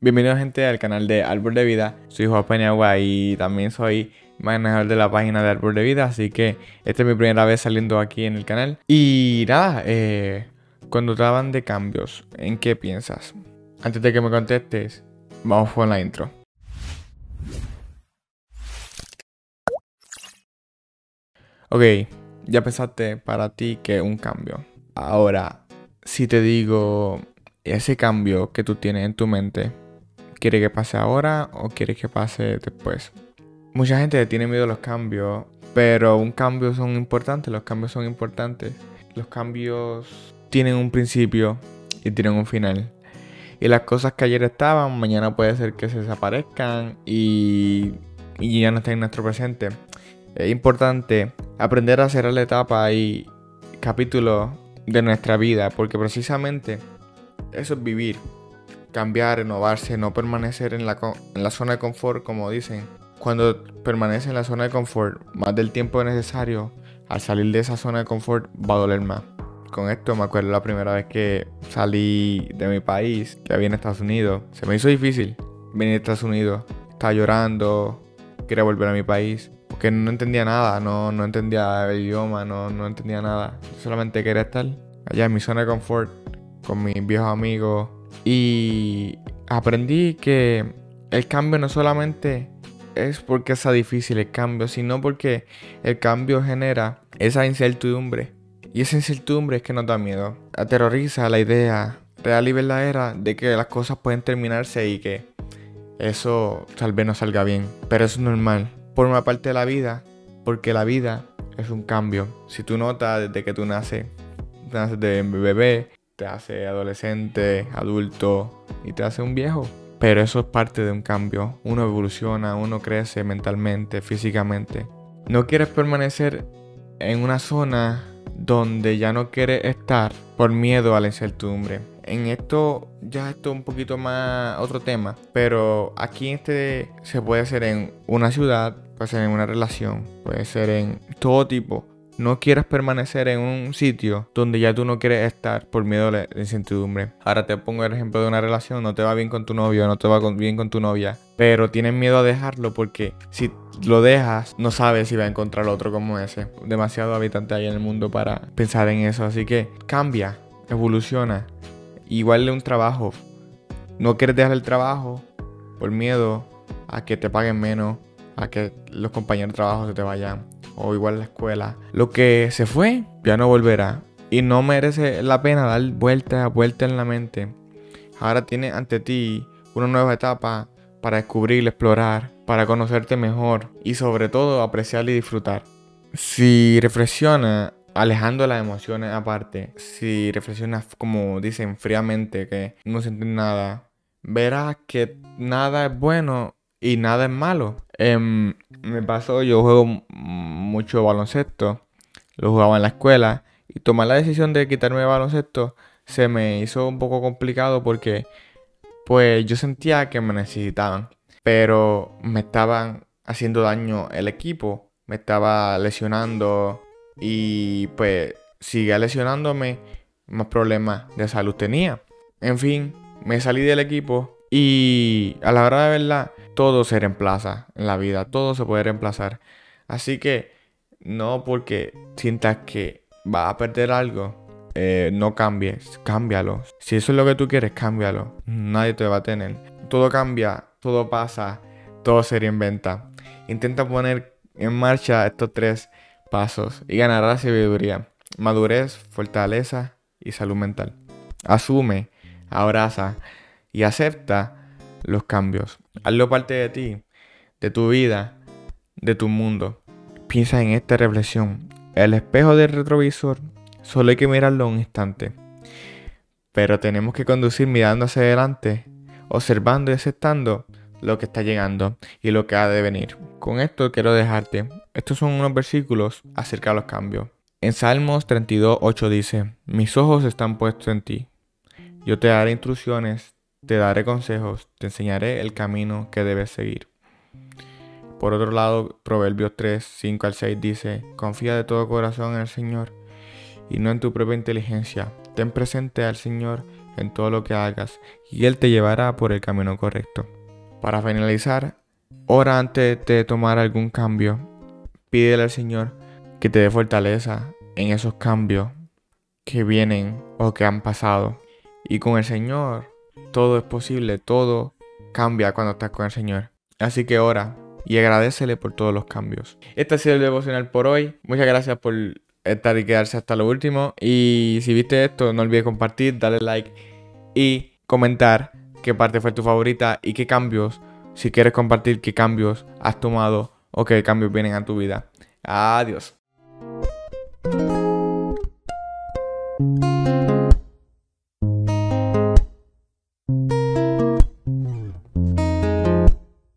Bienvenidos gente al canal de Árbol de Vida. Soy Juan Peñagua y también soy manejador de la página de Árbol de Vida. Así que esta es mi primera vez saliendo aquí en el canal. Y nada, eh, cuando te hablan de cambios, ¿en qué piensas? Antes de que me contestes, vamos con la intro. Ok, ya pensaste para ti que un cambio. Ahora, si te digo ese cambio que tú tienes en tu mente, ¿Quiere que pase ahora o quiere que pase después? Mucha gente tiene miedo a los cambios, pero un cambio son importantes, los cambios son importantes. Los cambios tienen un principio y tienen un final. Y las cosas que ayer estaban, mañana puede ser que se desaparezcan y, ya no estén en nuestro presente. Es importante aprender a cerrar la etapa y capítulo de nuestra vida, porque precisamente eso es vivir cambiar, renovarse, no permanecer en la, en la zona de confort, como dicen. Cuando permanece en la zona de confort más del tiempo necesario, al salir de esa zona de confort va a doler más. Con esto me acuerdo la primera vez que salí de mi país, que había en Estados Unidos. Se me hizo difícil venir a Estados Unidos. Estaba llorando, quería volver a mi país. Porque no entendía nada, no, no entendía el idioma, no, no entendía nada. solamente quería estar allá en mi zona de confort, con mis viejos amigos, y aprendí que el cambio no solamente es porque sea difícil el cambio, sino porque el cambio genera esa incertidumbre. Y esa incertidumbre es que nos da miedo. Aterroriza la idea real y verdadera de que las cosas pueden terminarse y que eso tal vez no salga bien. Pero es normal. Por una parte de la vida, porque la vida es un cambio. Si tú notas desde que tú naces, naces de bebé, te hace adolescente, adulto y te hace un viejo. Pero eso es parte de un cambio. Uno evoluciona, uno crece mentalmente, físicamente. No quieres permanecer en una zona donde ya no quieres estar por miedo a la incertidumbre. En esto ya esto es un poquito más otro tema, pero aquí este se puede hacer en una ciudad, puede ser en una relación, puede ser en todo tipo no quieras permanecer en un sitio donde ya tú no quieres estar por miedo a la incertidumbre. Ahora te pongo el ejemplo de una relación, no te va bien con tu novio, no te va bien con tu novia, pero tienes miedo a dejarlo porque si lo dejas, no sabes si va a encontrar otro como ese. Demasiado habitante hay en el mundo para pensar en eso, así que cambia, evoluciona. Igual de un trabajo. No quieres dejar el trabajo por miedo a que te paguen menos, a que los compañeros de trabajo se te vayan o igual la escuela. Lo que se fue ya no volverá y no merece la pena dar vuelta a vuelta en la mente. Ahora tienes ante ti una nueva etapa para descubrir, explorar, para conocerte mejor y sobre todo apreciar y disfrutar. Si reflexionas alejando las emociones aparte, si reflexionas como dicen fríamente que no sientes nada, verás que nada es bueno y nada es malo. Em, me pasó, yo juego mucho baloncesto, lo jugaba en la escuela y tomar la decisión de quitarme el baloncesto se me hizo un poco complicado porque pues yo sentía que me necesitaban, pero me estaban haciendo daño el equipo, me estaba lesionando y pues sigue lesionándome, más problemas de salud tenía. En fin, me salí del equipo y a la hora de verdad, todo se reemplaza en la vida, todo se puede reemplazar. Así que no porque sientas que vas a perder algo, eh, no cambies, cámbialo. Si eso es lo que tú quieres, cámbialo. Nadie te va a tener. Todo cambia, todo pasa, todo se reinventa. Intenta poner en marcha estos tres pasos y ganarás sabiduría, madurez, fortaleza y salud mental. Asume, abraza y acepta los cambios. Hazlo parte de ti, de tu vida, de tu mundo. Piensa en esta reflexión. El espejo del retrovisor solo hay que mirarlo un instante. Pero tenemos que conducir mirando hacia adelante, observando y aceptando lo que está llegando y lo que ha de venir. Con esto quiero dejarte. Estos son unos versículos acerca de los cambios. En Salmos 32, 8 dice, Mis ojos están puestos en ti. Yo te daré instrucciones, te daré consejos, te enseñaré el camino que debes seguir. Por otro lado, Proverbios 3, 5 al 6 dice, confía de todo corazón en el Señor y no en tu propia inteligencia. Ten presente al Señor en todo lo que hagas y Él te llevará por el camino correcto. Para finalizar, ora antes de tomar algún cambio. Pídele al Señor que te dé fortaleza en esos cambios que vienen o que han pasado. Y con el Señor todo es posible, todo cambia cuando estás con el Señor. Así que ora y agradecele por todos los cambios. Este ha sido el devocional por hoy. Muchas gracias por estar y quedarse hasta lo último. Y si viste esto, no olvides compartir, darle like y comentar qué parte fue tu favorita y qué cambios, si quieres compartir qué cambios has tomado o qué cambios vienen a tu vida. Adiós.